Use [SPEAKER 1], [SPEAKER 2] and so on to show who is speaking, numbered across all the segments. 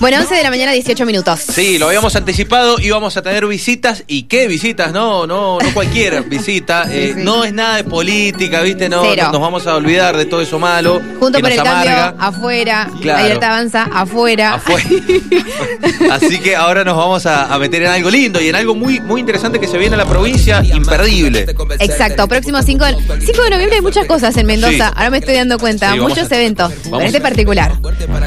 [SPEAKER 1] Bueno, 11 de la mañana, 18 minutos.
[SPEAKER 2] Sí, lo habíamos anticipado, íbamos a tener visitas. ¿Y qué visitas? No, no, no cualquier visita. Eh, no es nada de política, ¿viste? No,
[SPEAKER 1] Cero.
[SPEAKER 2] nos vamos a olvidar de todo eso malo.
[SPEAKER 1] Junto por el cambio,
[SPEAKER 2] amarga.
[SPEAKER 1] afuera.
[SPEAKER 2] Claro.
[SPEAKER 1] La libertad avanza, afuera.
[SPEAKER 2] Afuera. Así que ahora nos vamos a, a meter en algo lindo y en algo muy, muy interesante que se viene a la provincia, imperdible.
[SPEAKER 1] Exacto, próximo 5 de, 5 de noviembre hay muchas cosas en Mendoza,
[SPEAKER 2] Sí.
[SPEAKER 1] ahora me estoy dando cuenta, muchos
[SPEAKER 2] a-
[SPEAKER 1] eventos, pero este particular.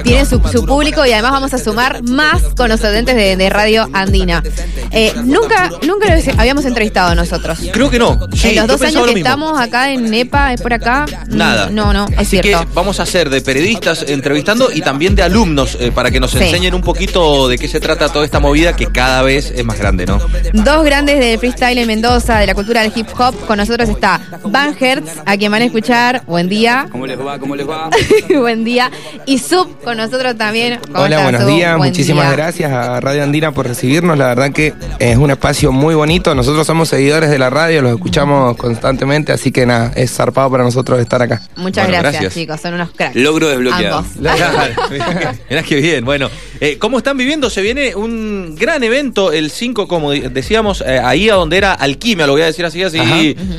[SPEAKER 1] Tiene su, su público y además vamos a sumar más con los oyentes de, de Radio Andina. Eh, nunca nunca los habíamos entrevistado nosotros.
[SPEAKER 2] Creo que no. Sí,
[SPEAKER 1] en los dos años
[SPEAKER 2] lo
[SPEAKER 1] que estamos acá en NEPA, es por acá.
[SPEAKER 2] Nada.
[SPEAKER 1] No, no, es
[SPEAKER 2] Así
[SPEAKER 1] cierto.
[SPEAKER 2] que vamos a hacer de periodistas entrevistando y también de alumnos eh, para que nos
[SPEAKER 1] Sí.
[SPEAKER 2] enseñen un poquito de qué se trata toda esta movida que cada vez es más grande, ¿no?
[SPEAKER 1] Dos grandes del freestyle en Mendoza, de la cultura del hip hop. Con nosotros está Van Hertz, a quien van a escuchar. Buen día.
[SPEAKER 3] ¿Cómo les va? ¿Cómo les va?
[SPEAKER 1] Buen día. Y Sub con nosotros también. ¿Cómo
[SPEAKER 4] Hola,
[SPEAKER 1] estás,
[SPEAKER 4] buenos
[SPEAKER 1] Sub?
[SPEAKER 4] Días.
[SPEAKER 1] Buen
[SPEAKER 4] Muchísimas
[SPEAKER 1] día.
[SPEAKER 4] gracias a Radio Andina por recibirnos. La verdad que es un espacio muy bonito. Nosotros somos seguidores de la radio, los escuchamos constantemente, así que nada, es zarpado para nosotros estar acá.
[SPEAKER 1] Muchas
[SPEAKER 2] Bueno,
[SPEAKER 1] gracias,
[SPEAKER 2] gracias.
[SPEAKER 1] chicos. Son unos cracks.
[SPEAKER 3] Logro desbloqueado.
[SPEAKER 1] Ambos.
[SPEAKER 2] Mirá que bien. Bueno, eh, ¿cómo están viviendo? Se viene un gran evento el 5, como decíamos, eh, ahí a donde era Alquimia, lo voy a decir así, así,
[SPEAKER 4] Ajá.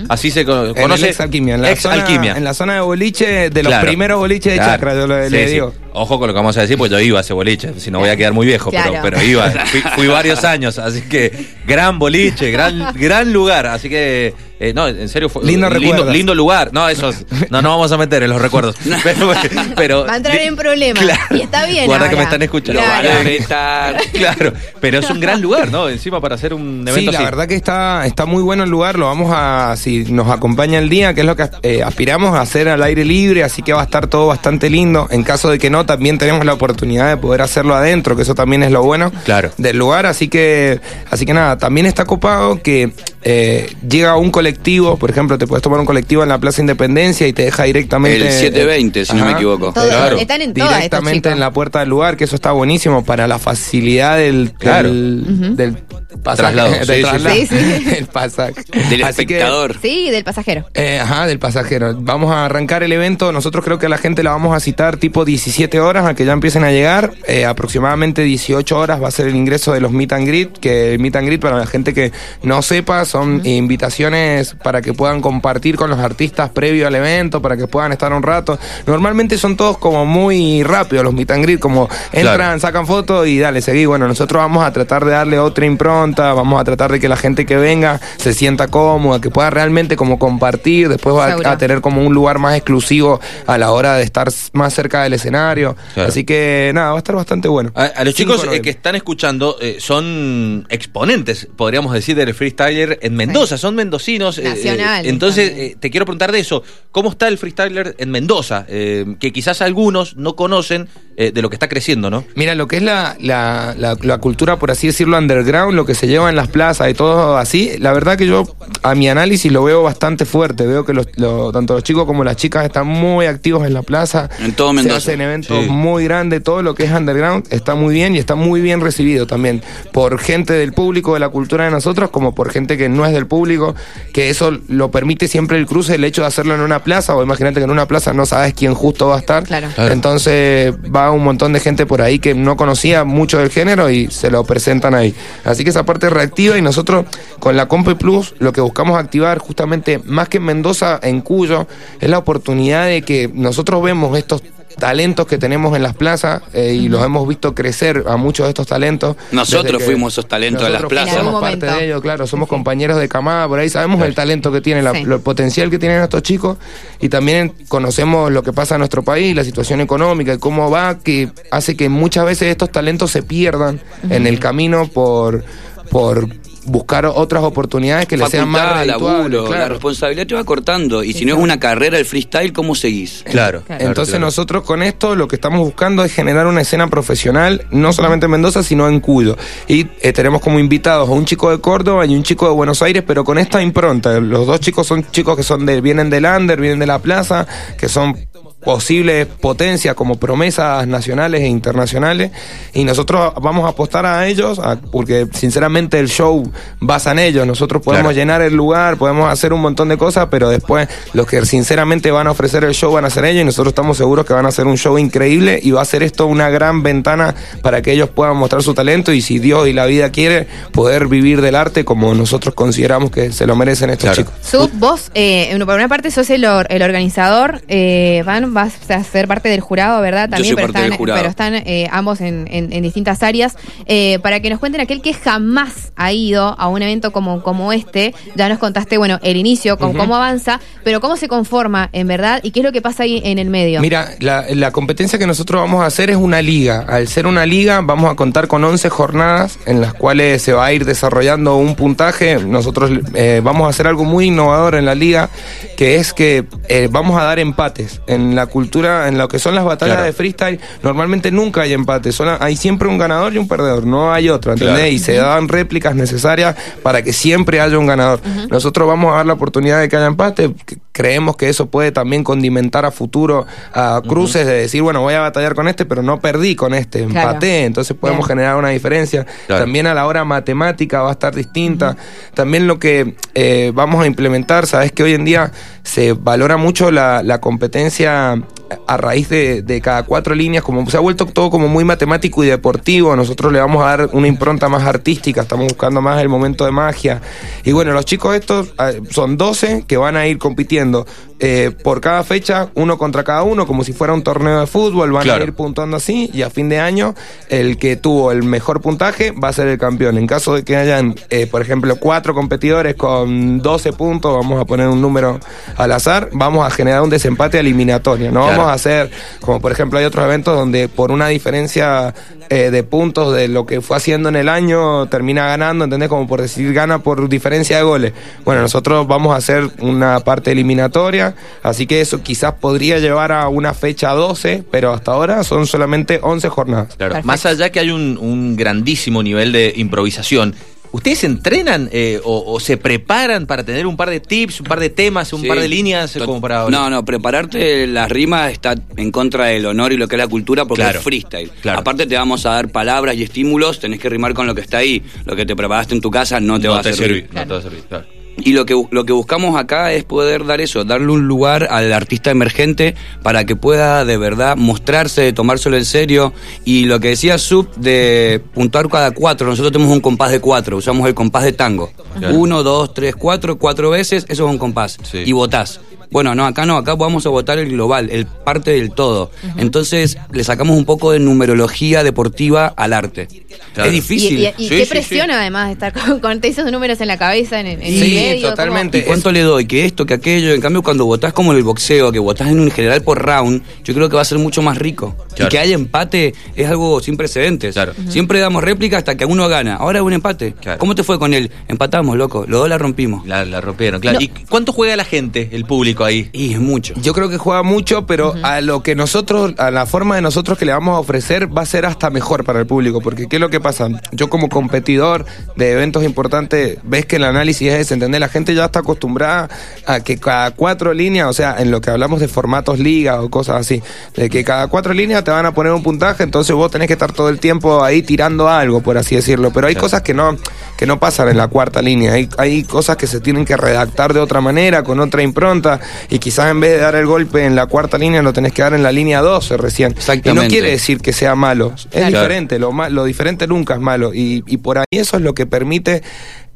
[SPEAKER 2] así se cono-
[SPEAKER 4] En
[SPEAKER 2] conoce.
[SPEAKER 4] el ex Alquimia, en la,
[SPEAKER 2] Ex
[SPEAKER 4] zona,
[SPEAKER 2] Alquimia.
[SPEAKER 4] en la zona de boliche, de los
[SPEAKER 2] Claro.
[SPEAKER 4] primeros boliches de
[SPEAKER 2] Claro.
[SPEAKER 4] Chacra, yo lo-
[SPEAKER 2] Sí,
[SPEAKER 4] le
[SPEAKER 2] sí.
[SPEAKER 4] digo.
[SPEAKER 2] Ojo con lo que vamos a decir, pues yo iba a ese boliche, si no voy a quedar muy viejo,
[SPEAKER 1] Claro.
[SPEAKER 2] pero, pero iba, fui, fui varios años, así que gran boliche, gran, gran lugar, así que, eh, no, en serio, fue
[SPEAKER 4] Lindo
[SPEAKER 2] lindo, lindo lugar, no, esos, no, no vamos a meter en los recuerdos, pero, pero-
[SPEAKER 1] Va a entrar en problemas.
[SPEAKER 2] Claro.
[SPEAKER 1] Y está bien.
[SPEAKER 2] Guarda que me están escuchando.
[SPEAKER 3] Lo van
[SPEAKER 1] Claro.
[SPEAKER 3] a.
[SPEAKER 2] Claro, pero es un gran lugar, ¿no? Encima para hacer un evento
[SPEAKER 4] Sí, la
[SPEAKER 2] así.
[SPEAKER 4] verdad que está, está muy bueno el lugar, lo vamos a, si nos acompaña el día, que es lo que eh, aspiramos a hacer al aire libre, así que va a estar todo bastante lindo. En caso de que no, también tenemos la oportunidad de poder hacerlo adentro, que eso también es lo bueno
[SPEAKER 2] Claro.
[SPEAKER 4] del lugar, así que, así que nada, también está copado que eh, llega un colectivo, por ejemplo, te puedes tomar un colectivo en la Plaza Independencia y te deja directamente...
[SPEAKER 3] El 720, si no me equivoco.
[SPEAKER 1] Todo-
[SPEAKER 2] Claro.
[SPEAKER 1] Están en
[SPEAKER 4] directamente en la puerta del lugar, que eso está buenísimo para la facilidad del,
[SPEAKER 2] Claro.
[SPEAKER 4] del, del pasaje.
[SPEAKER 2] Traslado,
[SPEAKER 4] del
[SPEAKER 2] sí, sí,
[SPEAKER 4] traslado.
[SPEAKER 1] sí. Sí, sí.
[SPEAKER 4] el pasaje.
[SPEAKER 3] Del
[SPEAKER 4] Así que,
[SPEAKER 3] espectador.
[SPEAKER 1] Sí, del pasajero.
[SPEAKER 4] eh, ajá, del pasajero. Vamos a arrancar el evento. Nosotros creo que a la gente la vamos a citar tipo 17 horas a que ya empiecen a llegar. Eh, aproximadamente 18 horas va a ser el ingreso de los meet and greet. Que el meet and greet, para la gente que no sepa, son invitaciones para que puedan compartir con los artistas previo al evento, para que puedan estar un rato. Normalmente son todos como muy rápidos los meet and greet, como entran,
[SPEAKER 2] Claro.
[SPEAKER 4] sacan fotos y dale, seguí. Bueno, nosotros vamos a tratar de darle otra impronta, vamos a tratar de que la gente que venga se sienta cómoda, que pueda realmente como compartir, después va a, a tener como un lugar más exclusivo a la hora de estar más cerca del escenario.
[SPEAKER 2] Claro.
[SPEAKER 4] Así que nada, va a estar bastante bueno.
[SPEAKER 2] A, a los
[SPEAKER 4] Cinco
[SPEAKER 2] chicos eh, que están escuchando eh, son exponentes, podríamos decir, del freestyler en Mendoza, son mendocinos. eh,
[SPEAKER 1] Nacionales
[SPEAKER 2] eh, entonces, eh, te quiero preguntar de eso. ¿Cómo está el freestyler en Mendoza? Eh, que quizás algunos no conocen eh, de lo que está creciendo, ¿no?
[SPEAKER 4] Mira, lo que es la, la, la- la cultura, por así decirlo, underground, lo que se lleva en las plazas y todo así, la verdad que yo a mi análisis lo veo bastante fuerte. Veo que los, lo- tanto los chicos como las chicas están muy activos en la plaza.
[SPEAKER 3] En todo
[SPEAKER 4] Se
[SPEAKER 3] Mendoza.
[SPEAKER 4] hacen eventos
[SPEAKER 2] Sí.
[SPEAKER 4] muy grandes, todo lo que es underground está muy bien y está muy bien recibido también por gente del público, de la cultura de nosotros, como por gente que no es del público, que eso lo permite siempre el cruce, el hecho de hacerlo en una plaza, o imagínate que en una plaza no sabes quién justo va a estar.
[SPEAKER 1] Claro.
[SPEAKER 2] Claro.
[SPEAKER 4] Entonces va un montón de gente por ahí que no conocía mucho del género y se lo presentan ahí. Así que esa parte es reactiva y nosotros con la Compe Plus lo que buscamos activar justamente más que en Mendoza, en Cuyo, es la oportunidad de que nosotros vemos estos talentos que tenemos en las plazas eh, y los hemos visto crecer a muchos de estos talentos.
[SPEAKER 3] Nosotros fuimos esos talentos de las plazas.
[SPEAKER 4] Somos parte de ello, claro, somos
[SPEAKER 1] Sí.
[SPEAKER 4] compañeros de camada, por ahí sabemos el talento que tienen, la-
[SPEAKER 1] Sí.
[SPEAKER 4] lo- el potencial que tienen estos chicos y también conocemos lo que pasa en nuestro país, la situación económica y cómo va, que hace que muchas veces estos talentos se pierdan en el camino por, por buscar otras oportunidades que les sean más
[SPEAKER 3] laburo, la responsabilidad te va cortando. Y si no es una carrera el freestyle, ¿cómo seguís?
[SPEAKER 2] Claro.
[SPEAKER 1] Claro.
[SPEAKER 4] Entonces nosotros con esto lo que estamos buscando es generar una escena profesional, no solamente en Mendoza, sino en Cuyo. Y eh, tenemos como invitados a un chico de Córdoba y un chico de Buenos Aires, pero con esta impronta. Los dos chicos son chicos que son de, vienen del under, vienen de la plaza, que son posibles potencias como promesas nacionales e internacionales y nosotros vamos a apostar a ellos a- porque sinceramente el show basa en ellos nosotros podemos
[SPEAKER 2] Claro.
[SPEAKER 4] llenar el lugar podemos hacer un montón de cosas pero después los que sinceramente van a ofrecer el show van a ser ellos y nosotros estamos seguros que van a hacer un show increíble y va a ser esto una gran ventana para que ellos puedan mostrar su talento y si Dios y la vida quiere poder vivir del arte como nosotros consideramos que se lo merecen estos
[SPEAKER 2] Claro.
[SPEAKER 4] chicos
[SPEAKER 1] Sub, vos, eh, por una parte, sos el, or- el organizador, eh, Van, vas a ser parte del jurado, ¿verdad?
[SPEAKER 3] Yo
[SPEAKER 1] También,
[SPEAKER 3] soy
[SPEAKER 1] pero,
[SPEAKER 3] parte del
[SPEAKER 1] están,
[SPEAKER 3] jurado.
[SPEAKER 1] pero están eh, ambos en, en- en distintas áreas. Eh, para que nos cuenten aquel que jamás ha ido a un evento como, como este, ya nos contaste, bueno, el inicio, con cómo avanza, pero cómo se conforma, en verdad, y qué es lo que pasa ahí en el medio.
[SPEAKER 4] Mira, la, la competencia que nosotros vamos a hacer es una liga. Al ser una liga, vamos a contar con 11 jornadas en las cuales se va a ir desarrollando un puntaje. Nosotros eh, vamos a hacer algo muy innovador en la liga, que es que eh, vamos a dar empates. En la cultura, en lo que son las batallas
[SPEAKER 2] Claro.
[SPEAKER 4] de freestyle, normalmente nunca hay empates. Solo hay siempre un ganador y un perdedor. No hay otro, ¿entendés?
[SPEAKER 2] Claro.
[SPEAKER 4] Y se dan réplicas necesarias para que siempre haya un ganador. Nosotros vamos a dar la oportunidad de que haya empate. Creemos que eso puede también condimentar a futuro a cruces de decir, bueno, voy a batallar con este, pero no perdí con este,
[SPEAKER 1] Claro.
[SPEAKER 4] empaté. Entonces podemos
[SPEAKER 1] Bien.
[SPEAKER 4] generar una diferencia.
[SPEAKER 2] Claro.
[SPEAKER 4] También a la hora matemática va a estar distinta. También lo que eh, vamos a implementar, sabes que hoy en día se valora mucho la, la competencia a raíz de, de cada cuatro líneas, como se ha vuelto todo como muy matemático y deportivo, nosotros le vamos a dar una impronta más artística, estamos buscando más el momento de magia. Y bueno, los chicos estos eh, son 12 que van a ir compitiendo eh, por cada fecha, uno contra cada uno, como si fuera un torneo de fútbol, van
[SPEAKER 2] Claro.
[SPEAKER 4] a ir puntuando así y a fin de año el que tuvo el mejor puntaje va a ser el campeón. En caso de que hayan, eh, por ejemplo, cuatro competidores con 12 puntos, vamos a poner un número al azar, vamos a generar un desempate eliminatorio. No
[SPEAKER 2] Claro.
[SPEAKER 4] A hacer, como por ejemplo hay otros eventos donde por una diferencia eh, de puntos de lo que fue haciendo en el año termina ganando, ¿entendés? Como por decir gana por diferencia de goles. Bueno, nosotros vamos a hacer una parte eliminatoria, así que eso quizás podría llevar a una fecha 12, pero hasta ahora son solamente 11 jornadas.
[SPEAKER 2] Claro,
[SPEAKER 1] Perfecto.
[SPEAKER 2] más allá que hay un, un grandísimo nivel de improvisación, ¿ustedes entrenan eh, o, o se preparan para tener un par de tips, un par de temas, un
[SPEAKER 3] Sí.
[SPEAKER 2] par de líneas como para...
[SPEAKER 3] No, no, prepararte las rimas está en contra del honor y lo que es la cultura porque
[SPEAKER 2] Claro,
[SPEAKER 3] es freestyle.
[SPEAKER 2] claro.
[SPEAKER 3] Aparte te vamos a dar palabras y estímulos, tenés que rimar con lo que está ahí. Lo que te preparaste en tu casa no te
[SPEAKER 2] no
[SPEAKER 3] va a servir.
[SPEAKER 2] no te va a servir, claro.
[SPEAKER 3] Y lo que, lo que buscamos acá es poder dar eso, darle un lugar al artista emergente para que pueda de verdad mostrarse, tomárselo en serio. Y lo que decía Sub de puntuar cada cuatro, nosotros tenemos un compás de cuatro, usamos el compás de tango.
[SPEAKER 2] Claro.
[SPEAKER 3] Uno, dos, tres, cuatro, cuatro veces, eso es un compás.
[SPEAKER 2] Sí.
[SPEAKER 3] Y votás. Bueno, no, acá no, acá vamos a votar el global, el parte del todo. Entonces le sacamos un poco de numerología deportiva al arte.
[SPEAKER 2] Claro.
[SPEAKER 3] Es difícil.
[SPEAKER 1] y- y
[SPEAKER 2] Sí,
[SPEAKER 1] qué
[SPEAKER 2] sí,
[SPEAKER 1] presión
[SPEAKER 2] sí.
[SPEAKER 1] además de estar con, con esos números en la cabeza, en, en el
[SPEAKER 4] Sí,
[SPEAKER 1] medio.
[SPEAKER 4] totalmente.
[SPEAKER 3] ¿Y cuánto le doy? Que esto, que aquello. En cambio, cuando votás como en el boxeo, que votás en un general por round, yo creo que va a ser mucho más rico.
[SPEAKER 2] Claro.
[SPEAKER 3] Y que haya empate es algo sin precedentes.
[SPEAKER 2] Claro.
[SPEAKER 3] Siempre damos réplica hasta que uno gana. Ahora hay un empate.
[SPEAKER 2] Claro.
[SPEAKER 3] ¿Cómo te fue con él? Empatamos, loco. Los dos la rompimos.
[SPEAKER 2] La, la rompieron, claro.
[SPEAKER 1] No.
[SPEAKER 2] ¿Y cuánto juega la gente, el público ahí?
[SPEAKER 3] Y es mucho.
[SPEAKER 4] Yo creo que juega mucho, pero a lo que nosotros, a la forma de nosotros que le vamos a ofrecer, va a ser hasta mejor para el público. Porque ¿qué es lo que pasa? Yo como competidor de eventos importantes, ves que el análisis es ese, ¿entendés? La gente ya está acostumbrada a que cada cuatro líneas, o sea, en lo que hablamos de formatos liga o cosas así, de que cada cuatro líneas te van a poner un puntaje, entonces vos tenés que estar todo el tiempo ahí tirando algo, por así decirlo. Pero hay
[SPEAKER 2] Claro.
[SPEAKER 4] cosas que no, que no pasan en la cuarta línea. Hay, hay cosas que se tienen que redactar de otra manera, con otra impronta, y quizás en vez de dar el golpe en la cuarta línea, lo tenés que dar en la línea 12 recién. Y no
[SPEAKER 3] Exactamente.
[SPEAKER 4] quiere decir que sea malo. Es
[SPEAKER 1] Claro.
[SPEAKER 4] diferente, lo, lo diferente nunca es malo. Y, y por ahí eso es lo que permite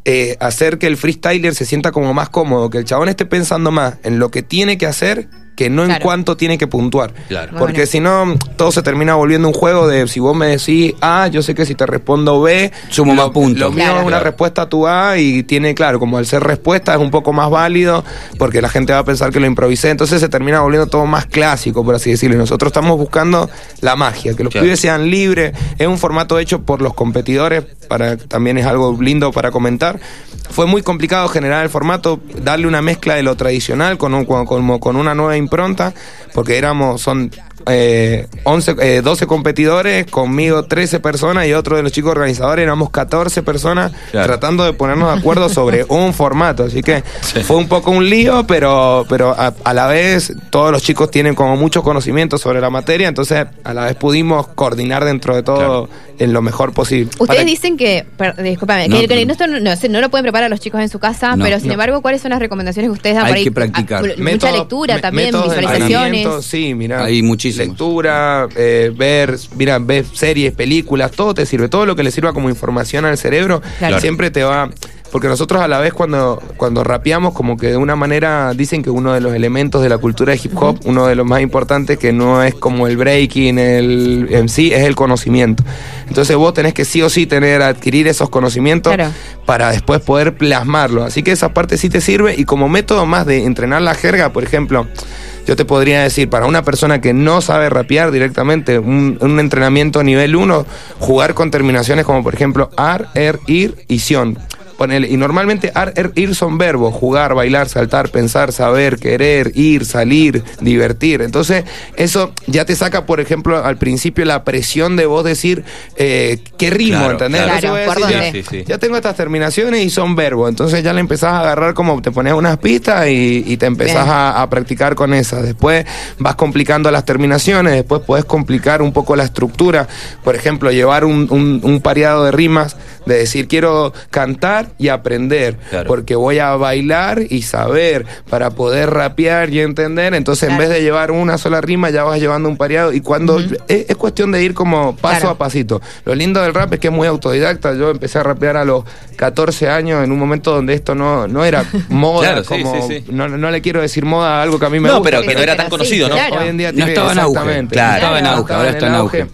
[SPEAKER 4] eh, hacer que el freestyler se sienta como más cómodo, que el chabón esté pensando más en lo que tiene que hacer que no en cuánto tiene que puntuar.
[SPEAKER 2] Claro.
[SPEAKER 1] Bueno.
[SPEAKER 4] Porque si no, todo se termina volviendo un juego de si vos me decís A, yo sé que si te respondo B,
[SPEAKER 3] Sumo
[SPEAKER 4] lo-
[SPEAKER 3] más puntos.
[SPEAKER 4] Lo mío
[SPEAKER 1] Claro.
[SPEAKER 4] es una respuesta a tu A y tiene, claro, como al ser respuesta es un poco más válido porque la gente va a pensar que lo improvisé, entonces se termina volviendo todo más clásico, por así decirlo. Y Nosotros estamos buscando la magia, que los
[SPEAKER 2] Claro.
[SPEAKER 4] pibes sean libres. Es un formato hecho por los competidores, para también es algo lindo para comentar. Fue muy complicado generar el formato, darle una mezcla de lo tradicional con, un, con, con- una nueva impronta, porque éramos, son eh, 11, eh, 12 competidores, conmigo 13 personas y otro de los chicos organizadores, éramos 14 personas
[SPEAKER 2] Claro.
[SPEAKER 4] tratando de ponernos de acuerdo sobre un formato. Así que fue un poco un lío, pero, pero a, a la vez todos los chicos tienen como mucho conocimiento sobre la materia, entonces a la vez pudimos coordinar dentro de todo en lo mejor posible.
[SPEAKER 1] Ustedes
[SPEAKER 2] Para-
[SPEAKER 1] dicen que, per- discúlpame,
[SPEAKER 3] No,
[SPEAKER 1] que, que
[SPEAKER 3] no.
[SPEAKER 1] esto no, no, no lo pueden preparar los chicos en su casa,
[SPEAKER 3] No,
[SPEAKER 1] pero sin
[SPEAKER 3] no.
[SPEAKER 1] embargo, ¿cuáles son las recomendaciones que ustedes dan
[SPEAKER 3] Hay
[SPEAKER 1] por ahí?
[SPEAKER 3] que practicar.
[SPEAKER 1] Ah, mucha lectura
[SPEAKER 4] me-
[SPEAKER 1] también, visualizaciones.
[SPEAKER 4] entrenamiento, Sí, mira.
[SPEAKER 3] Hay muchísimos.
[SPEAKER 4] Lectura, eh, ver, mira, ver series, películas, todo te sirve. Todo lo que le sirva como información al cerebro
[SPEAKER 1] Claro.
[SPEAKER 4] siempre te va. Porque nosotros a la vez cuando, cuando rapeamos, como que de una manera dicen que uno de los elementos de la cultura de hip hop, uno de los más importantes, que no es como el breaking, el MC, es el conocimiento. Entonces vos tenés que sí o sí tener, adquirir esos conocimientos
[SPEAKER 1] Claro.
[SPEAKER 4] para después poder plasmarlo. Así que esa parte sí te sirve y como método más de entrenar la jerga, por ejemplo, yo te podría decir, para una persona que no sabe rapear directamente, un, entrenamiento nivel 1, jugar con terminaciones como por ejemplo ar, er, ir y sion. Ponele, y normalmente ar, er, ir son verbos, jugar, bailar, saltar, pensar, saber, querer, ir, salir, divertir. Entonces, eso ya te saca, por ejemplo, al principio la presión de vos decir eh, qué ritmo,
[SPEAKER 2] Claro,
[SPEAKER 4] ¿entendés?
[SPEAKER 2] claro.
[SPEAKER 4] Entonces voy a
[SPEAKER 1] ¿por
[SPEAKER 4] decir, ya-
[SPEAKER 2] Sí, sí.
[SPEAKER 4] ya tengo estas terminaciones y son verbos. Entonces ya le empezás a agarrar como te pones unas pistas y, y te empezás a, a practicar con esas. Después vas complicando las terminaciones, después puedes complicar un poco la estructura. Por ejemplo, llevar un, un- un pareado de rimas, de decir quiero cantar y aprender,
[SPEAKER 2] Claro.
[SPEAKER 4] porque voy a bailar y saber para poder rapear y entender. Entonces en vez de llevar una sola rima, ya vas llevando un pareado. Y cuando es, es cuestión de ir como paso
[SPEAKER 1] Claro.
[SPEAKER 4] a pasito. Lo lindo del rap es que es muy autodidacta. Yo empecé a rapear a los 14 años en un momento donde esto no, no era moda.
[SPEAKER 2] Claro, sí,
[SPEAKER 4] como,
[SPEAKER 2] sí, sí.
[SPEAKER 4] No, no le quiero decir moda a algo que a mí me
[SPEAKER 2] No,
[SPEAKER 4] gusta.
[SPEAKER 2] pero que no era tan
[SPEAKER 1] sí,
[SPEAKER 2] conocido, ¿no?
[SPEAKER 1] claro.
[SPEAKER 4] Hoy en día
[SPEAKER 3] No
[SPEAKER 4] tiene-
[SPEAKER 3] estaba en auge.
[SPEAKER 4] exactamente.
[SPEAKER 2] Claro.
[SPEAKER 3] Estaba en auge, ahora
[SPEAKER 4] en
[SPEAKER 3] está en auge.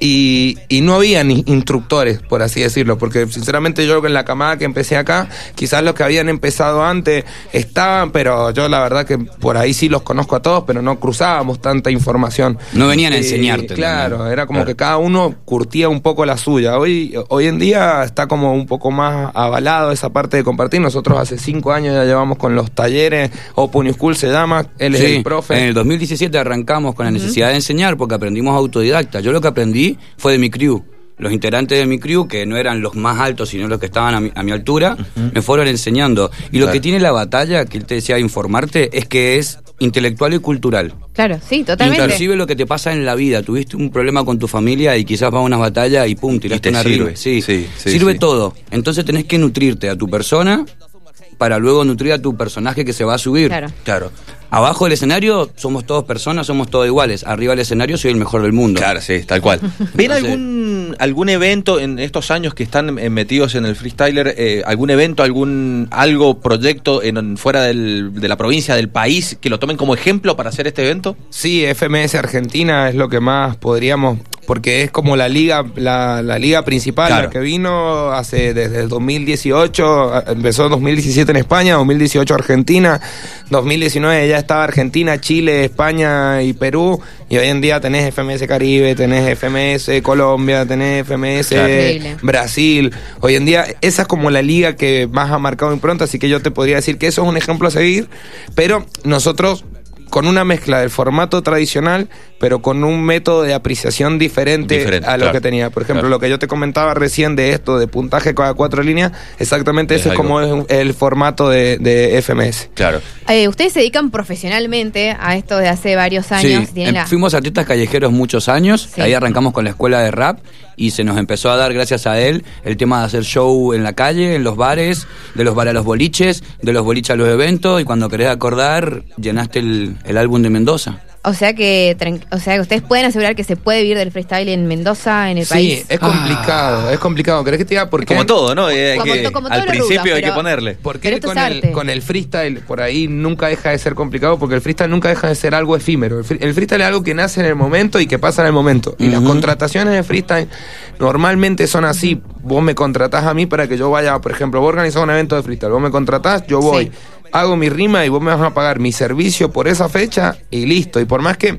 [SPEAKER 4] Y, y no había ni instructores, por así decirlo, porque sinceramente yo en la camada que empecé acá, quizás los que habían empezado antes estaban, pero yo la verdad que por ahí sí los conozco a todos, pero no cruzábamos tanta información.
[SPEAKER 3] No venían a
[SPEAKER 4] Y,
[SPEAKER 3] enseñarte
[SPEAKER 4] Claro, era como
[SPEAKER 2] Claro.
[SPEAKER 4] que cada uno curtía un poco la suya. Hoy, hoy en día está como un poco más avalado esa parte de compartir. Nosotros hace cinco años ya llevamos con los talleres, Open School se llama, él es
[SPEAKER 3] Sí,
[SPEAKER 4] el profe.
[SPEAKER 3] En el 2017 arrancamos con la necesidad de enseñar porque aprendimos autodidacta. Yo lo que aprendí fue de mi crew. Los integrantes de mi crew, que no eran los más altos, sino los que estaban a mi, a mi altura, me fueron enseñando. Y lo que tiene la batalla, que él te decía informarte, es que es intelectual y cultural.
[SPEAKER 1] Claro, sí, totalmente.
[SPEAKER 3] Inclusive lo que te pasa en la vida, tuviste un problema con tu familia y quizás vas a una batalla y pum, tiraste
[SPEAKER 2] te
[SPEAKER 3] una
[SPEAKER 2] sirve.
[SPEAKER 3] Sí,
[SPEAKER 2] Sí, sí,
[SPEAKER 3] sirve
[SPEAKER 2] sí.
[SPEAKER 3] todo. Entonces tenés que nutrirte a tu persona para luego nutrir a tu personaje que se va a subir.
[SPEAKER 1] Claro.
[SPEAKER 2] Claro.
[SPEAKER 3] Abajo del escenario somos todos personas, somos todos iguales. Arriba del escenario soy el mejor del mundo.
[SPEAKER 2] Claro, sí, tal cual. ¿Ven
[SPEAKER 3] Entonces-
[SPEAKER 2] algún, algún evento en estos años que están eh, metidos en el freestyler? eh, ¿Algún evento, algún algo, proyecto en, fuera del- de la provincia, del país, que lo tomen como ejemplo para hacer este evento?
[SPEAKER 4] Sí, FMS Argentina es lo que más podríamos, porque es como la liga, la, la liga principal,
[SPEAKER 2] Claro.
[SPEAKER 4] la que vino hace desde el 2018, a- empezó en 2017 en España, 2018 Argentina, 2019 ya estaba Argentina, Chile, España y Perú, y hoy en día tenés FMS Caribe, tenés FMS Colombia, tenés FMS
[SPEAKER 1] Claro.
[SPEAKER 4] Brasil. Hoy en día esa es como la liga que más ha marcado impronta, así que yo te podría decir que eso es un ejemplo a seguir, pero nosotros con una mezcla del formato tradicional, pero con un método de apreciación diferente,
[SPEAKER 2] Diferente,
[SPEAKER 4] a lo
[SPEAKER 2] claro.
[SPEAKER 4] que tenía. Por ejemplo,
[SPEAKER 2] Claro.
[SPEAKER 4] lo que yo te comentaba recién de esto, de puntaje cada cuatro líneas, exactamente
[SPEAKER 2] Es
[SPEAKER 4] ese es como es un- el formato de, de FMS.
[SPEAKER 2] Claro.
[SPEAKER 1] Eh, ustedes se dedican profesionalmente a esto de hace varios años.
[SPEAKER 3] Sí, em-
[SPEAKER 1] la-
[SPEAKER 3] fuimos artistas callejeros muchos años,
[SPEAKER 1] Sí.
[SPEAKER 3] ahí arrancamos con la escuela de rap y se nos empezó a dar, gracias a él, el tema de hacer show en la calle, en los bares, de los bares a los boliches, de los boliches a los eventos y cuando querés acordar, llenaste el, el álbum de Mendoza.
[SPEAKER 1] O sea que o sea que ustedes pueden asegurar que se puede vivir del freestyle en Mendoza, en el
[SPEAKER 4] Sí,
[SPEAKER 1] país.
[SPEAKER 4] es complicado, es complicado. ¿Querés que te diga por
[SPEAKER 2] Es
[SPEAKER 4] qué?
[SPEAKER 2] como todo, ¿no? Eh, hay
[SPEAKER 1] Como
[SPEAKER 2] que-
[SPEAKER 1] como
[SPEAKER 2] al principio hay que ponerle.
[SPEAKER 4] Porque con el, con el freestyle por ahí nunca deja de ser complicado porque el freestyle nunca deja de ser algo efímero. El, free- el freestyle es algo que nace en el momento y que pasa en el momento. Y las contrataciones de freestyle normalmente son así. Vos me contratás a mí para que yo vaya, por ejemplo, vos organizás un evento de freestyle, vos me contratás, yo voy,
[SPEAKER 1] Sí.
[SPEAKER 4] Hago mi rima y vos me vas a pagar mi servicio por esa fecha y listo. Y por más que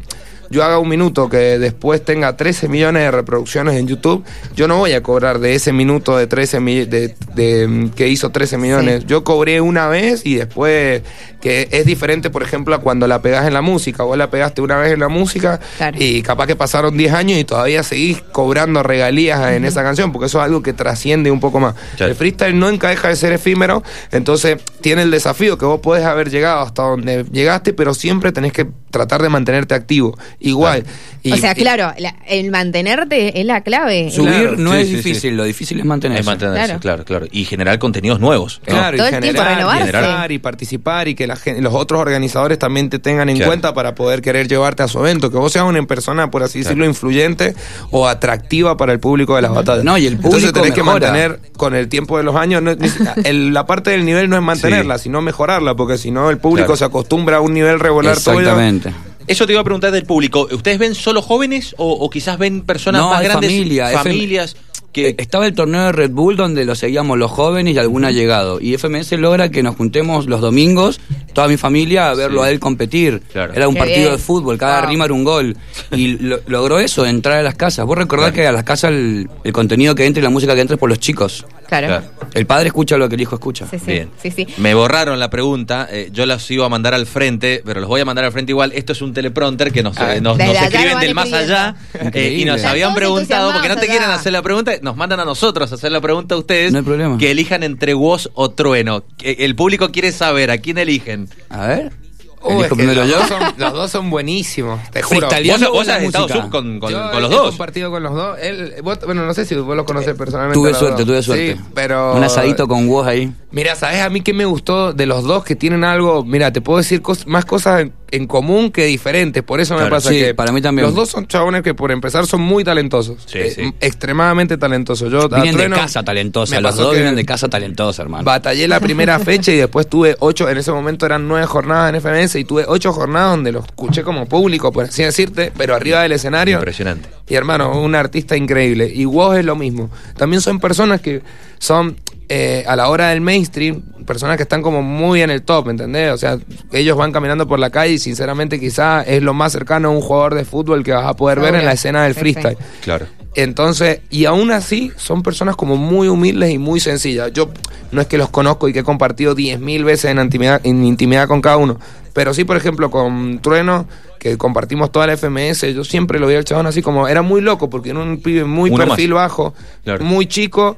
[SPEAKER 4] yo haga un minuto que después tenga 13 millones de reproducciones en YouTube, yo no voy a cobrar de ese minuto de 13 mi- de, de, mm, que hizo 13 millones.
[SPEAKER 1] Sí.
[SPEAKER 4] Yo cobré una vez y después que es diferente, por ejemplo, a cuando la pegás en la música. Vos la pegaste una vez en la música
[SPEAKER 1] Claro.
[SPEAKER 4] y capaz que pasaron 10 años y todavía seguís cobrando regalías en esa canción, porque eso es algo que trasciende un poco más.
[SPEAKER 2] Claro.
[SPEAKER 4] El freestyle no encaja de ser efímero, entonces tiene el desafío que vos podés haber llegado hasta donde llegaste, pero siempre tenés que tratar de mantenerte activo. Igual. Y-
[SPEAKER 1] o sea,
[SPEAKER 4] y-
[SPEAKER 1] claro, la- el mantenerte es la clave.
[SPEAKER 3] Subir
[SPEAKER 4] Claro.
[SPEAKER 3] no
[SPEAKER 2] Sí,
[SPEAKER 3] es
[SPEAKER 2] sí,
[SPEAKER 3] difícil,
[SPEAKER 2] sí.
[SPEAKER 3] lo difícil es mantenerse.
[SPEAKER 2] Es mantenerse,
[SPEAKER 1] Claro.
[SPEAKER 2] claro. claro, Y generar contenidos nuevos. ¿no?
[SPEAKER 4] Claro,
[SPEAKER 1] Todo
[SPEAKER 4] y
[SPEAKER 1] el tiempo
[SPEAKER 4] generar,
[SPEAKER 1] renovarse.
[SPEAKER 4] y generar y participar y que la los otros organizadores también te tengan en
[SPEAKER 2] Claro.
[SPEAKER 4] cuenta para poder querer llevarte a su evento, que vos seas una persona, por así decirlo, influyente o atractiva para el público de las batallas.
[SPEAKER 3] No, y el
[SPEAKER 4] Entonces
[SPEAKER 3] público
[SPEAKER 4] tenés que mantener con el tiempo de los años, no- el- la parte del nivel no es mantenerla, sino mejorarla, porque si no el público
[SPEAKER 2] Claro.
[SPEAKER 4] se acostumbra a un nivel regular tuyo.
[SPEAKER 3] Exactamente.
[SPEAKER 2] Eso te iba a preguntar del público. ¿Ustedes ven solo jóvenes o, o quizás ven personas
[SPEAKER 3] No,
[SPEAKER 2] más grandes?
[SPEAKER 3] familia,
[SPEAKER 2] familias.
[SPEAKER 3] Que
[SPEAKER 2] Que,
[SPEAKER 3] estaba el torneo de Red Bull donde lo seguíamos los jóvenes y algún llegado. Y FMS logra que nos juntemos los domingos, toda mi familia, a verlo
[SPEAKER 2] Sí.
[SPEAKER 3] a él competir.
[SPEAKER 2] Claro.
[SPEAKER 3] Era un
[SPEAKER 1] Qué
[SPEAKER 3] partido
[SPEAKER 1] bien.
[SPEAKER 3] de fútbol, cada
[SPEAKER 1] Wow.
[SPEAKER 3] rima era un gol. Y lo- logró eso, entrar a las casas. Vos recordás
[SPEAKER 2] Claro.
[SPEAKER 3] que a las casas el, el contenido que entra y la música que entra es por los chicos.
[SPEAKER 1] Claro.
[SPEAKER 2] Claro.
[SPEAKER 3] El padre escucha lo que el hijo escucha.
[SPEAKER 1] Sí, sí.
[SPEAKER 2] Bien.
[SPEAKER 1] Sí, sí.
[SPEAKER 2] Me borraron la pregunta, eh, yo las iba a mandar al frente, pero los voy a mandar al frente igual. Esto es un teleprompter que nos,
[SPEAKER 4] Ah,
[SPEAKER 2] eh, nos, escriben del más allá eh, y nos habían preguntado, porque no te quieren hacer la pregunta, nos mandan a nosotros a hacer la pregunta a ustedes.
[SPEAKER 3] No hay problema.
[SPEAKER 2] Que elijan entre vos o trueno. El público quiere saber a quién eligen.
[SPEAKER 3] A ver.
[SPEAKER 4] Uh, es
[SPEAKER 3] ¿Elijo
[SPEAKER 4] que
[SPEAKER 3] primero
[SPEAKER 4] los,
[SPEAKER 3] yo?
[SPEAKER 4] Dos son, los dos son buenísimos, te juro.
[SPEAKER 2] Vos, vos has estado sub con, con-
[SPEAKER 4] Yo
[SPEAKER 2] con los
[SPEAKER 4] he
[SPEAKER 2] dos.
[SPEAKER 4] compartido con los dos. Él, vos- bueno, no sé si vos lo conocés personalmente.
[SPEAKER 3] Tuve suerte,
[SPEAKER 4] dos.
[SPEAKER 3] tuve suerte.
[SPEAKER 4] Sí, pero...
[SPEAKER 3] Un asadito con vos ahí.
[SPEAKER 4] Mira, ¿sabes a mí qué me gustó de los dos que tienen algo? Mira, te puedo decir cos- más cosas en, en común que diferentes. Por eso me pasa
[SPEAKER 3] Sí,
[SPEAKER 4] que.
[SPEAKER 3] para mí también.
[SPEAKER 4] Los dos son chabones que, por empezar, son muy talentosos.
[SPEAKER 2] Sí,
[SPEAKER 4] Eh,
[SPEAKER 2] sí.
[SPEAKER 4] Extremadamente talentosos. Yo,
[SPEAKER 3] Vienen de casa talentosa. Los dos vienen de casa talentosa, hermano.
[SPEAKER 4] Batallé la primera fecha y después tuve ocho. En ese momento eran nueve jornadas en FMS y tuve ocho jornadas donde los escuché como público, por así decirte, pero arriba del escenario.
[SPEAKER 2] Impresionante.
[SPEAKER 4] Y hermano, un artista increíble. Y vos es lo mismo. También son personas que son, eh, a la hora del mainstream, personas que están como muy en el top, ¿entendés? O sea, ellos van caminando por la calle y sinceramente quizá es lo más cercano a un jugador de fútbol que vas a poder ver en la escena del freestyle.
[SPEAKER 2] Claro.
[SPEAKER 4] Entonces, y aún así, son personas como muy humildes y muy sencillas. Yo no es que los conozco y que he compartido 10.000 veces en intimidad, en intimidad con cada uno, pero sí, por ejemplo, con Trueno, que compartimos toda la FMS, yo siempre lo vi al chabón así como, era muy loco, porque era un pibe muy
[SPEAKER 2] Uno
[SPEAKER 4] perfil
[SPEAKER 2] más.
[SPEAKER 4] bajo,
[SPEAKER 2] Claro.
[SPEAKER 4] muy chico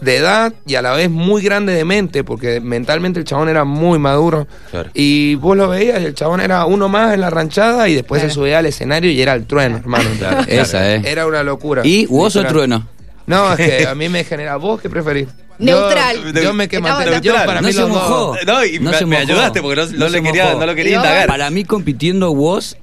[SPEAKER 4] de edad y a la vez muy grande de mente, porque mentalmente el chabón era muy maduro.
[SPEAKER 2] Claro.
[SPEAKER 4] Y vos lo veías y el chabón era uno más en la ranchada y después
[SPEAKER 1] Claro.
[SPEAKER 4] se subía al escenario y era el trueno, hermano.
[SPEAKER 2] Claro,
[SPEAKER 3] Esa es.
[SPEAKER 4] Era una locura.
[SPEAKER 3] ¿Y vos o trueno?
[SPEAKER 4] No, es que a mí me genera. ¿Vos qué preferís?
[SPEAKER 1] Neutral.
[SPEAKER 4] Yo, yo me.
[SPEAKER 1] Estamos-
[SPEAKER 4] Yo
[SPEAKER 2] Neutral.
[SPEAKER 4] para
[SPEAKER 3] No
[SPEAKER 4] mí
[SPEAKER 3] se
[SPEAKER 4] los
[SPEAKER 3] mojó.
[SPEAKER 4] dos.
[SPEAKER 2] No, y
[SPEAKER 3] No
[SPEAKER 2] me,
[SPEAKER 3] se
[SPEAKER 2] me
[SPEAKER 3] mojó.
[SPEAKER 2] ayudaste porque no, no
[SPEAKER 3] No
[SPEAKER 2] le quería,
[SPEAKER 3] mojó.
[SPEAKER 2] no lo quería indagar.
[SPEAKER 3] Para mí compitiendo vos,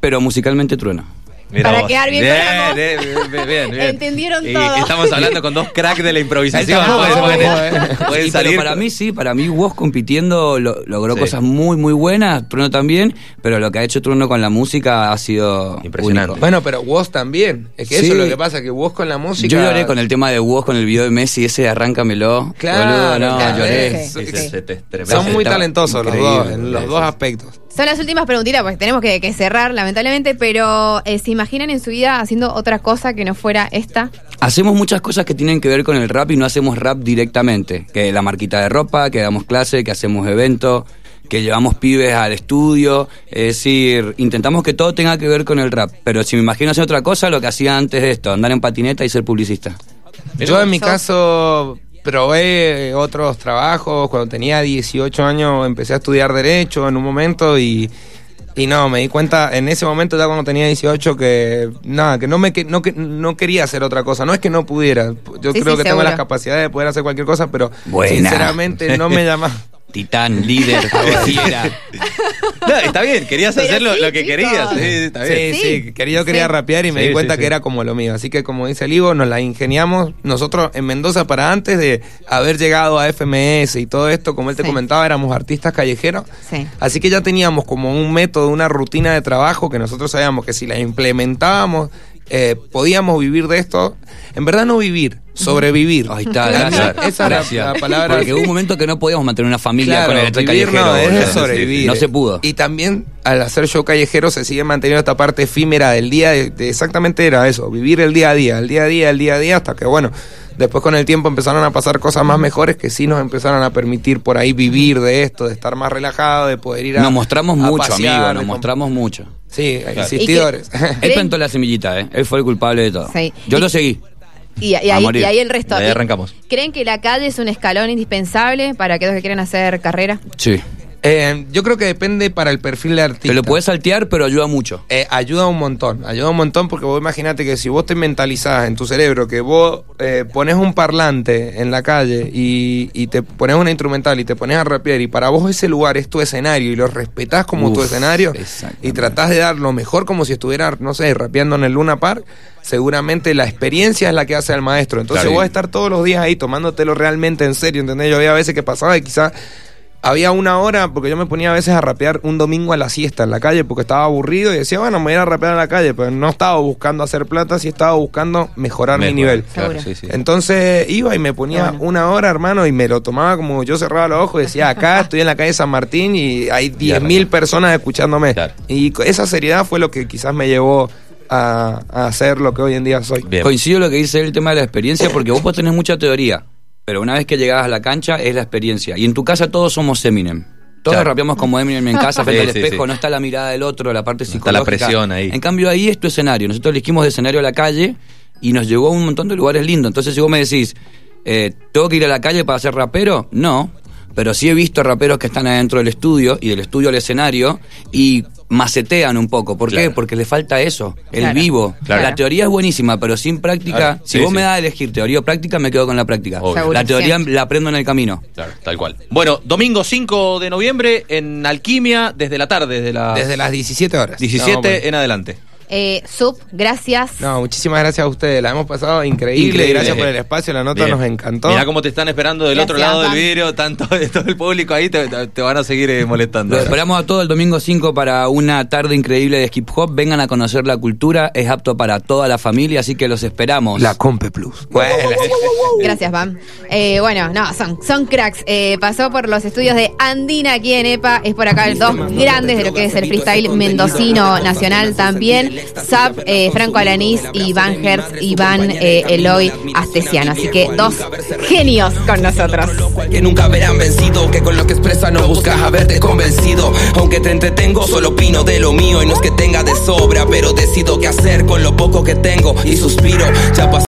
[SPEAKER 3] pero musicalmente trueno.
[SPEAKER 2] Mira
[SPEAKER 1] Para
[SPEAKER 2] vos.
[SPEAKER 1] quedar bien con
[SPEAKER 2] bien, bien, bien, bien.
[SPEAKER 1] Entendieron
[SPEAKER 2] Y
[SPEAKER 1] todo.
[SPEAKER 2] Estamos hablando con dos cracks de la improvisación.
[SPEAKER 4] Está,
[SPEAKER 2] Pueden,
[SPEAKER 3] Sí,
[SPEAKER 2] salir.
[SPEAKER 3] para mí sí, para mí vos compitiendo lo- logró
[SPEAKER 2] Sí.
[SPEAKER 3] cosas muy, muy buenas, Trueno también, pero lo que ha hecho Trueno con la música ha sido
[SPEAKER 2] Impresionante.
[SPEAKER 3] único.
[SPEAKER 4] Bueno, pero vos también. Es que
[SPEAKER 3] Sí.
[SPEAKER 4] eso es lo que pasa, que vos con la música.
[SPEAKER 3] Yo lloré con el tema de vos, con el video de Messi, ese Arráncamelo.
[SPEAKER 4] Claro,
[SPEAKER 3] Boludo, no,
[SPEAKER 4] claro,
[SPEAKER 3] lloré.
[SPEAKER 1] sí,
[SPEAKER 2] Sí, sí, sí, te- tremendo.
[SPEAKER 4] Son muy talentosos los dos, en los dos aspectos.
[SPEAKER 1] Son las últimas preguntitas, porque tenemos que, que cerrar, lamentablemente, pero eh, ¿se imaginan en su vida haciendo otra cosa que no fuera esta?
[SPEAKER 3] Hacemos muchas cosas que tienen que ver con el rap y no hacemos rap directamente. Que la marquita de ropa, que damos clase, que hacemos eventos, que llevamos pibes al estudio. Es decir, intentamos que todo tenga que ver con el rap. Pero si me imagino hacer otra cosa, lo que hacía antes de esto, andar en patineta y ser publicista.
[SPEAKER 4] Yo en mi caso probé otros trabajos. Cuando tenía 18 años empecé a estudiar Derecho en un momento y, y no, me di cuenta en ese momento ya cuando tenía 18 que nada, que no, me, que, no, que no quería hacer otra cosa. No es que no pudiera. Yo
[SPEAKER 1] Sí,
[SPEAKER 4] creo
[SPEAKER 1] sí,
[SPEAKER 4] que tengo las capacidades de poder hacer cualquier cosa, pero
[SPEAKER 3] Buena.
[SPEAKER 4] sinceramente no me llama.
[SPEAKER 3] Titán, líder, fiera.
[SPEAKER 2] No, está bien, querías
[SPEAKER 1] Pero
[SPEAKER 2] hacer lo,
[SPEAKER 1] sí,
[SPEAKER 2] lo que
[SPEAKER 1] chicos.
[SPEAKER 2] querías. Sí, está bien.
[SPEAKER 4] Sí,
[SPEAKER 1] Sí.
[SPEAKER 4] sí, quería, yo quería
[SPEAKER 1] Sí.
[SPEAKER 4] rapear y me
[SPEAKER 2] Sí,
[SPEAKER 4] di cuenta
[SPEAKER 2] sí,
[SPEAKER 4] que era como lo mío. Así que como dice el Ivo, nos la ingeniamos nosotros en Mendoza para antes de haber llegado a FMS y todo esto, como él te
[SPEAKER 1] Sí.
[SPEAKER 4] comentaba, éramos artistas callejeros.
[SPEAKER 1] Sí.
[SPEAKER 4] Así que ya teníamos como un método, una rutina de trabajo que nosotros sabíamos que si la implementábamos eh, podíamos vivir de esto. En verdad no vivir, sobrevivir.
[SPEAKER 3] Ahí está, gracias.
[SPEAKER 4] Esa
[SPEAKER 3] Gracias.
[SPEAKER 4] la palabra.
[SPEAKER 3] Porque hubo un momento que no podíamos mantener una familia con el
[SPEAKER 4] vivir
[SPEAKER 3] callejero.
[SPEAKER 4] no, es sobrevivir.
[SPEAKER 3] No se pudo.
[SPEAKER 4] Y también al hacer show callejero se sigue manteniendo esta parte efímera del día, de, de exactamente era eso, vivir el día a día, el día a día, el día a día, hasta que bueno, después con el tiempo empezaron a pasar cosas más mejores que sí nos empezaron a permitir por ahí vivir de esto, de estar más relajado, de poder ir a...
[SPEAKER 3] Nos mostramos
[SPEAKER 4] a
[SPEAKER 3] mucho,
[SPEAKER 4] pasear,
[SPEAKER 3] amigo,
[SPEAKER 4] de
[SPEAKER 3] nos mostramos mucho.
[SPEAKER 4] Sí, insistidores.
[SPEAKER 3] Él plantó la semillita, ¿eh? Él fue el culpable de todo.
[SPEAKER 1] Sí.
[SPEAKER 3] Yo
[SPEAKER 1] Y-
[SPEAKER 3] lo seguí.
[SPEAKER 1] Y, y ahí, y ahí el resto.
[SPEAKER 2] De ahí arrancamos.
[SPEAKER 1] ¿Creen que la calle es un escalón indispensable para aquellos que quieren hacer carrera?
[SPEAKER 3] Sí.
[SPEAKER 4] Eh, yo creo que depende para el perfil de artista.
[SPEAKER 3] Te lo puedes saltear, pero ayuda mucho.
[SPEAKER 4] Eh, ayuda un montón, ayuda un montón porque vos imagínate que si vos te mentalizás en tu cerebro que vos eh, pones un parlante en la calle y, y te pones una instrumental y te pones a rapear y para vos ese lugar es tu escenario y lo respetás como tu escenario y tratás de dar lo mejor como si estuvieras, no sé, rapeando en el Luna Park, seguramente la experiencia es la que hace al maestro. Entonces
[SPEAKER 2] Claro.
[SPEAKER 4] vos vas a estar todos los días ahí tomándotelo realmente en serio, ¿entendés? Yo había veces que pasaba y quizás había una hora, porque yo me ponía a veces a rapear un domingo a la siesta en la calle porque estaba aburrido y decía, bueno, me voy a ir a rapear a la calle, pero no estaba buscando hacer plata, sí estaba buscando mejorar mi nivel.
[SPEAKER 2] Claro,
[SPEAKER 1] Seguro.
[SPEAKER 2] sí, sí.
[SPEAKER 4] Entonces iba y me ponía
[SPEAKER 1] Bueno.
[SPEAKER 4] una hora, hermano, y me lo tomaba como yo cerraba los ojos y decía, acá estoy en la calle San Martín y hay 10.000 personas escuchándome.
[SPEAKER 2] Claro.
[SPEAKER 4] Y esa seriedad fue lo que quizás me llevó a, a hacer lo que hoy en día soy.
[SPEAKER 2] Bien.
[SPEAKER 3] Coincido lo que dice el tema de la experiencia, porque vos podés tener mucha teoría, pero una vez que llegás a la cancha es la experiencia. Y en tu casa todos somos Eminem. Todos
[SPEAKER 2] Claro.
[SPEAKER 3] rapeamos como Eminem en casa, frente
[SPEAKER 2] Sí,
[SPEAKER 3] al espejo,
[SPEAKER 2] sí.
[SPEAKER 3] no está la mirada del otro, la parte
[SPEAKER 2] está la
[SPEAKER 3] psicológica.
[SPEAKER 2] presión ahí.
[SPEAKER 3] En cambio ahí es tu escenario. Nosotros elegimos de escenario a la calle y nos llevó a un montón de lugares lindos. Entonces si vos me decís, eh, ¿tengo que ir a la calle para ser rapero? No. Pero sí he visto raperos que están adentro del estudio y del estudio al escenario y macetean un poco. ¿Por qué? Porque le falta eso, el
[SPEAKER 1] Claro.
[SPEAKER 3] vivo.
[SPEAKER 2] Claro.
[SPEAKER 3] La teoría es buenísima, pero sin práctica,
[SPEAKER 2] Claro.
[SPEAKER 3] si
[SPEAKER 2] Sí,
[SPEAKER 3] vos
[SPEAKER 2] sí.
[SPEAKER 3] me das a elegir teoría o práctica, me quedo con la práctica.
[SPEAKER 2] Obvio.
[SPEAKER 3] La teoría la aprendo en el camino.
[SPEAKER 2] Claro, tal cual. Bueno, domingo 5 de noviembre en Alquimia, desde la tarde, desde las
[SPEAKER 4] Desde las 17 horas.
[SPEAKER 2] 17
[SPEAKER 4] No, bueno.
[SPEAKER 2] en adelante.
[SPEAKER 1] Eh, Sub, gracias.
[SPEAKER 4] No, muchísimas gracias a ustedes. La hemos pasado increíble.
[SPEAKER 2] Increíble.
[SPEAKER 4] Gracias por el espacio. La nota
[SPEAKER 2] Bien.
[SPEAKER 4] nos encantó.
[SPEAKER 2] Mirá cómo te están esperando del otro lado del vidrio, tanto todo el público ahí te, te van a seguir eh, molestando.
[SPEAKER 3] Esperamos a todo el domingo 5 para una tarde increíble de hip hop. Vengan a conocer la cultura, es apto para toda la familia, así que los esperamos.
[SPEAKER 4] La Compe Plus.
[SPEAKER 1] Gracias, Pam. Eh, bueno, no, son, son cracks. Eh, pasó por los estudios de Andina aquí en EPA. Es por acá dos grandes de lo que es el freestyle mendocino nacional también. Zap, eh, Franco Alanís y Van Hertz y Van eh, Eloy Astesiano. Así que dos genios con nosotros.
[SPEAKER 5] que nunca verán vencido Que con lo que expresa no buscas haberte convencido Aunque te entretengo, solo opino de lo mío Y no es que tenga de sobra, pero decido qué hacer con lo poco que tengo Y suspiro, ya